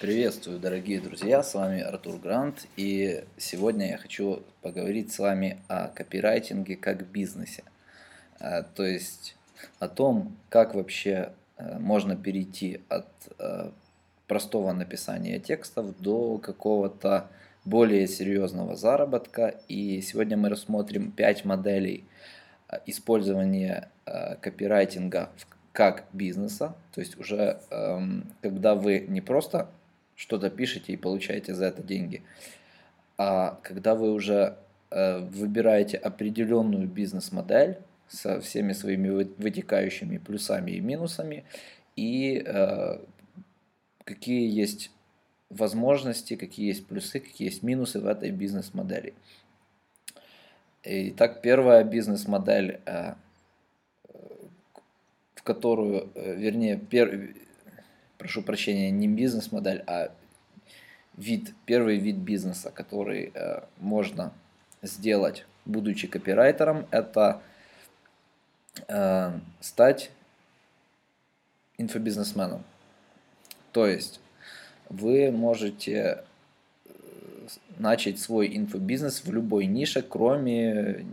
Приветствую, дорогие друзья, с вами Артур Грант, и сегодня я хочу поговорить с вами о копирайтинге как бизнесе, э, то есть о том, как вообще э, можно перейти от э, простого написания текстов до какого-то более серьезного заработка, и сегодня мы рассмотрим 5 моделей использования копирайтинга как бизнеса, то есть уже эм, когда вы не просто что-то пишете и получаете за это деньги. А когда вы уже э, выбираете определенную бизнес-модель со всеми своими вытекающими плюсами и минусами, и э, какие есть возможности, какие есть плюсы, какие есть минусы в этой бизнес-модели. Итак, первая бизнес-модель, э, в которую, э, вернее, пер, прошу прощения, не бизнес-модель, а вид, первый вид бизнеса, который э, можно сделать, будучи копирайтером, это э, стать инфобизнесменом. То есть вы можете э, начать свой инфобизнес в любой нише, кроме,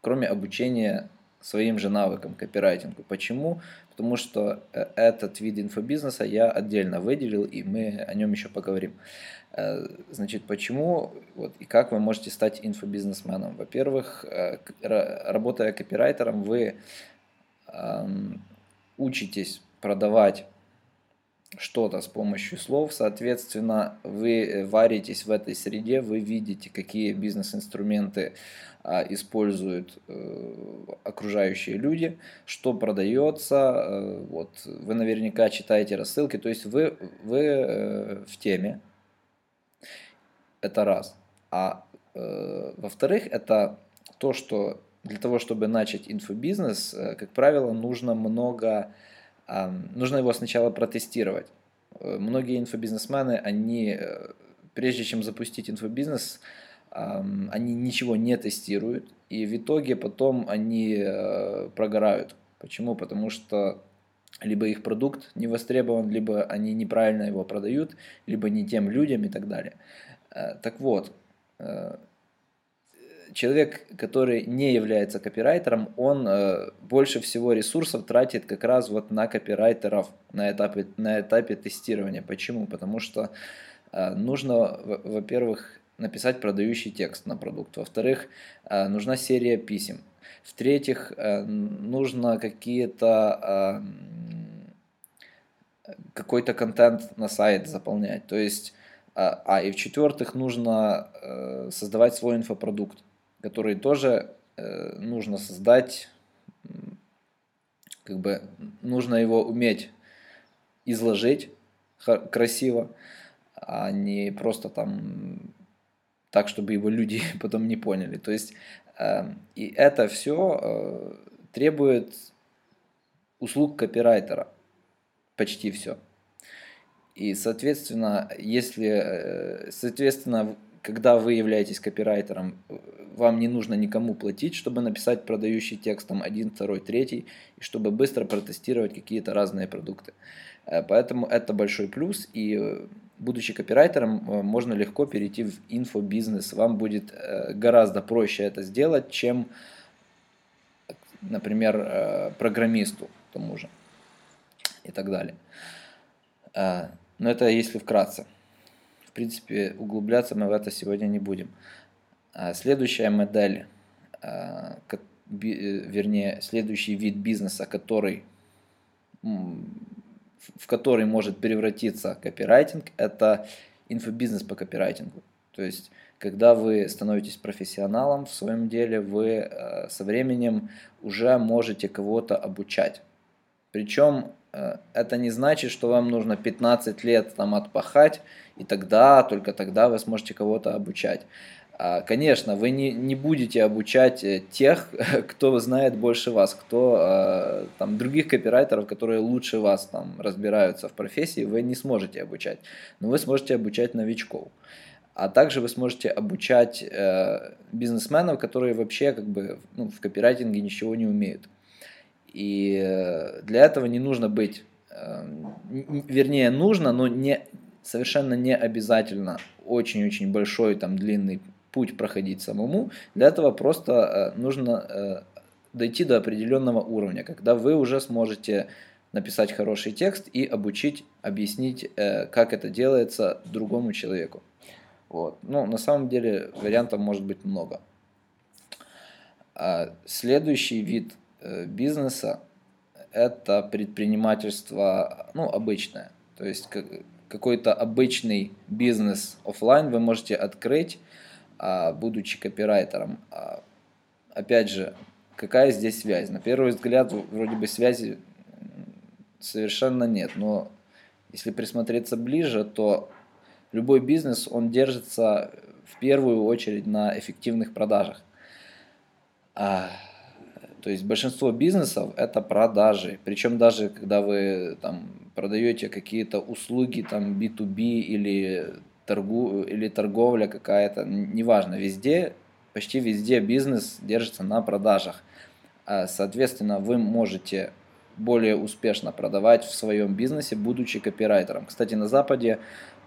кроме обучения своим же навыкам копирайтингу. Почему? Потому что э, этот вид инфобизнеса я отдельно выделил, и мы о нем еще поговорим. Э, значит, почему вот, и как вы можете стать инфобизнесменом? Во-первых, э, работая копирайтером, вы эм, учитесь продавать что-то с помощью слов, соответственно, вы варитесь в этой среде, вы видите, какие бизнес-инструменты а, используют э, окружающие люди, что продается, э, вот, вы наверняка читаете рассылки, то есть вы, вы э, в теме, это раз. А во-вторых, это то, что для того, чтобы начать инфобизнес, как правило, нужно много, нужно его сначала протестировать. Многие инфобизнесмены, они, прежде чем запустить инфобизнес, они ничего не тестируют, и в итоге потом они э, прогорают. Почему? Потому что либо их продукт не востребован, либо они неправильно его продают, либо не тем людям и так далее. Э, так вот, э, человек, который не является копирайтером, он больше всего ресурсов тратит как раз вот на копирайтеров на этапе, на этапе тестирования. Почему? Потому что нужно, во-первых, написать продающий текст на продукт. Во-вторых, э, нужна серия писем. В-третьих, э, нужно какие-то э, какой-то контент на сайт заполнять. То есть, а и в-четвертых, нужно создавать свой инфопродукт, который тоже нужно создать, как бы нужно его уметь изложить красиво, а не просто там так, чтобы его люди потом не поняли. То есть э, и это все э, требует услуг копирайтера, почти все. И, соответственно, если, э, соответственно, когда вы являетесь копирайтером, вам не нужно никому платить, чтобы написать продающий текст там один, второй, третий, и чтобы быстро протестировать какие-то разные продукты. Э, поэтому это большой плюс, и э, будучи копирайтером, э, можно легко перейти в инфобизнес. Вам будет гораздо проще это сделать, чем, например, программисту тому же и так далее. Но это если вкратце. В принципе, углубляться мы в это сегодня не будем. Следующая модель, вернее, следующий вид бизнеса, который в который может превратиться копирайтинг, это инфобизнес по копирайтингу. То есть, когда вы становитесь профессионалом в своем деле, вы э, со временем уже можете кого-то обучать. Причем э, это не значит, что вам нужно 15 лет там отпахать, и тогда, только тогда вы сможете кого-то обучать. А, конечно, вы не, не будете обучать э, тех, кто знает больше вас, кто а, там других копирайтеров, которые лучше вас там разбираются в профессии, вы не сможете обучать. Но вы сможете обучать новичков. А также вы сможете обучать э, бизнесменов, которые вообще как бы ну, в копирайтинге ничего не умеют. И э, для этого не нужно быть вернее, нужно, но не, совершенно не обязательно очень-очень большой, там, длинный путь проходить самому. Для этого просто нужно дойти до определенного уровня, когда вы уже сможете написать хороший текст и обучить, объяснить, э, как это делается другому человеку. Вот. Ну, на самом деле вариантов может быть много. А следующий вид э, бизнеса – это предпринимательство, ну, обычное. То есть какой-то обычный бизнес офлайн вы можете открыть, а, будучи копирайтером. А, опять же, какая здесь связь? На первый взгляд, вроде бы связи совершенно нет. Но если присмотреться ближе, то любой бизнес, он держится в первую очередь на эффективных продажах. То есть большинство бизнесов это продажи. Причем даже когда вы там продаете какие-то услуги там B2B или, торгу, или торговля какая-то, неважно, везде, почти везде бизнес держится на продажах. А, соответственно, вы можете более успешно продавать в своем бизнесе, будучи копирайтером. Кстати, на Западе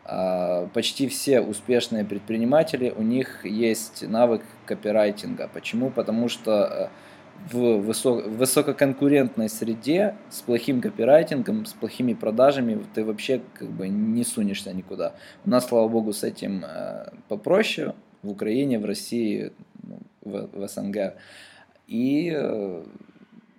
а, почти все успешные предприниматели, у них есть навык копирайтинга. Почему? Потому что э, в высок, высококонкурентной среде с плохим копирайтингом, с плохими продажами ты вообще как бы не сунешься никуда. У нас, слава богу, с этим э, попроще. В Украине, в России, ну, в, в СНГ. И э,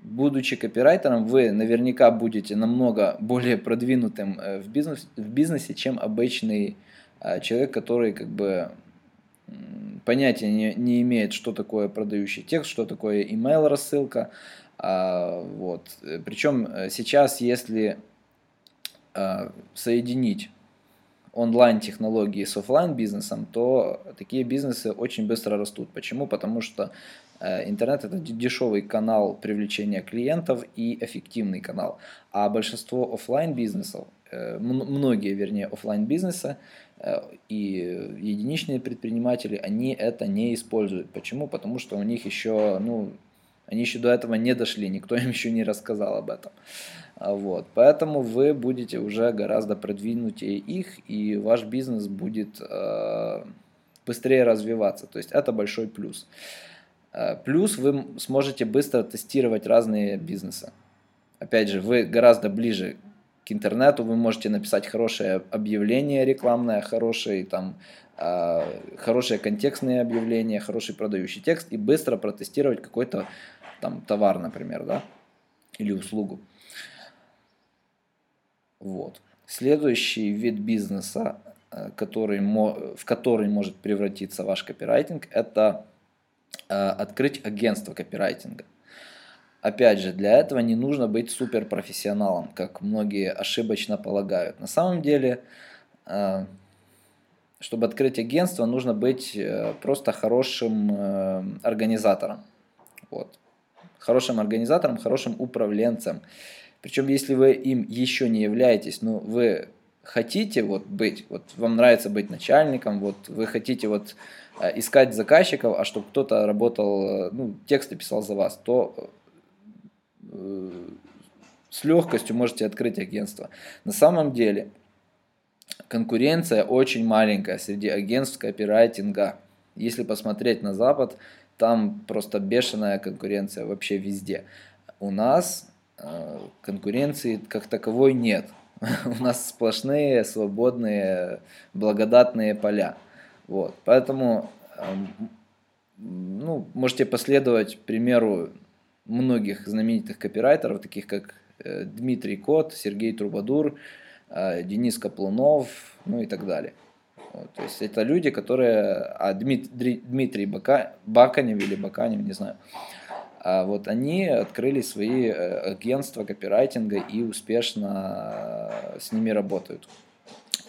будучи копирайтером, вы наверняка будете намного более продвинутым э, в, бизнес, в бизнесе, чем обычный э, человек, который как бы понятия не, не имеет, что такое продающий текст, что такое email рассылка. А, вот. Причем сейчас, если а, соединить онлайн-технологии с офлайн бизнесом, то такие бизнесы очень быстро растут. Почему? Потому что Э, интернет это дешевый канал привлечения клиентов и эффективный канал. А большинство офлайн бизнесов, э, многие, вернее, офлайн бизнеса э, и единичные предприниматели, они это не используют. Почему? Потому что у них еще, ну, они еще до этого не дошли, никто им еще не рассказал об этом. А вот. Поэтому вы будете уже гораздо продвинутее их, и ваш бизнес будет э, быстрее развиваться. То есть это большой плюс. Э, плюс вы сможете быстро тестировать разные бизнесы. Опять же, вы гораздо ближе к интернету, вы можете написать хорошее объявление рекламное, хороший, там, э, хорошее контекстное объявление, хороший продающий текст и быстро протестировать какой-то там товар, например, да, или услугу. Вот. Следующий вид бизнеса, э, который, в который может превратиться ваш копирайтинг, это Э, открыть агентство копирайтинга. Опять же, для этого не нужно быть суперпрофессионалом, как многие ошибочно полагают. На самом деле, э, чтобы открыть агентство, нужно быть э, просто хорошим организатором. Вот. Хорошим организатором, хорошим управленцем. Причем, если вы им еще не являетесь, ну, вы хотите вот быть, вот вам нравится быть начальником, вот вы хотите вот Э, искать заказчиков, а чтобы кто-то работал, э, ну, тексты писал за вас, то э, с легкостью можете открыть агентство. На самом деле конкуренция очень маленькая среди агентств копирайтинга. Если посмотреть на Запад, там просто бешеная конкуренция вообще везде. У нас конкуренции как таковой нет. У нас сплошные, свободные, благодатные поля. Вот. Поэтому ну, можете последовать примеру многих знаменитых копирайтеров, таких как э, Дмитрий Кот, Сергей Трубадур, э, Денис Каплунов, ну и так далее. Вот, то есть это люди, которые, а Дмитрий, Дмитрий Бака, Баканев или Баканев, не знаю, а вот они открыли свои э, агентства копирайтинга и успешно с ними работают.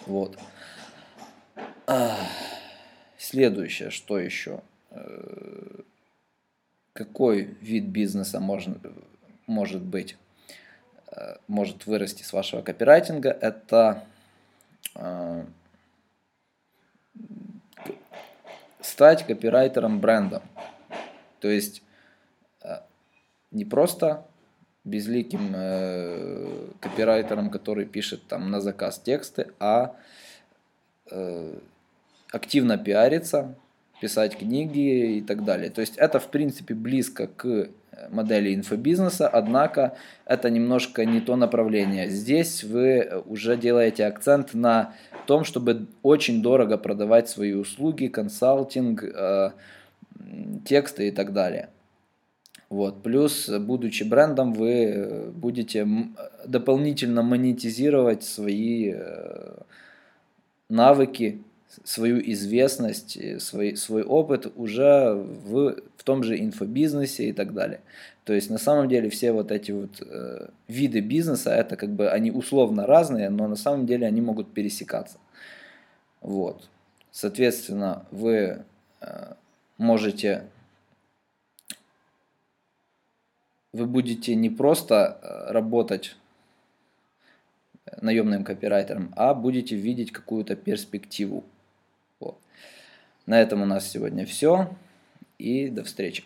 Вот. Следующее, что еще? Э, какой вид бизнеса можно, может быть, э, может вырасти с вашего копирайтинга? Это э, стать копирайтером бренда. То есть не просто безликим э, копирайтером, который пишет там на заказ тексты, а э, активно пиариться, писать книги и так далее. То есть это в принципе близко к модели инфобизнеса, однако это немножко не то направление. Здесь вы уже делаете акцент на том, чтобы очень дорого продавать свои услуги, консалтинг, э, тексты и так далее. Вот. Плюс, будучи брендом, вы будете дополнительно монетизировать свои э, навыки, свою известность, свой, свой опыт уже в, в том же инфобизнесе и так далее. То есть на самом деле все вот эти вот э, виды бизнеса, это как бы они условно разные, но на самом деле они могут пересекаться. Вот. Соответственно, вы э, можете, вы будете не просто э, работать наемным копирайтером, а будете видеть какую-то перспективу. Вот. На этом у нас сегодня все. И до встречи.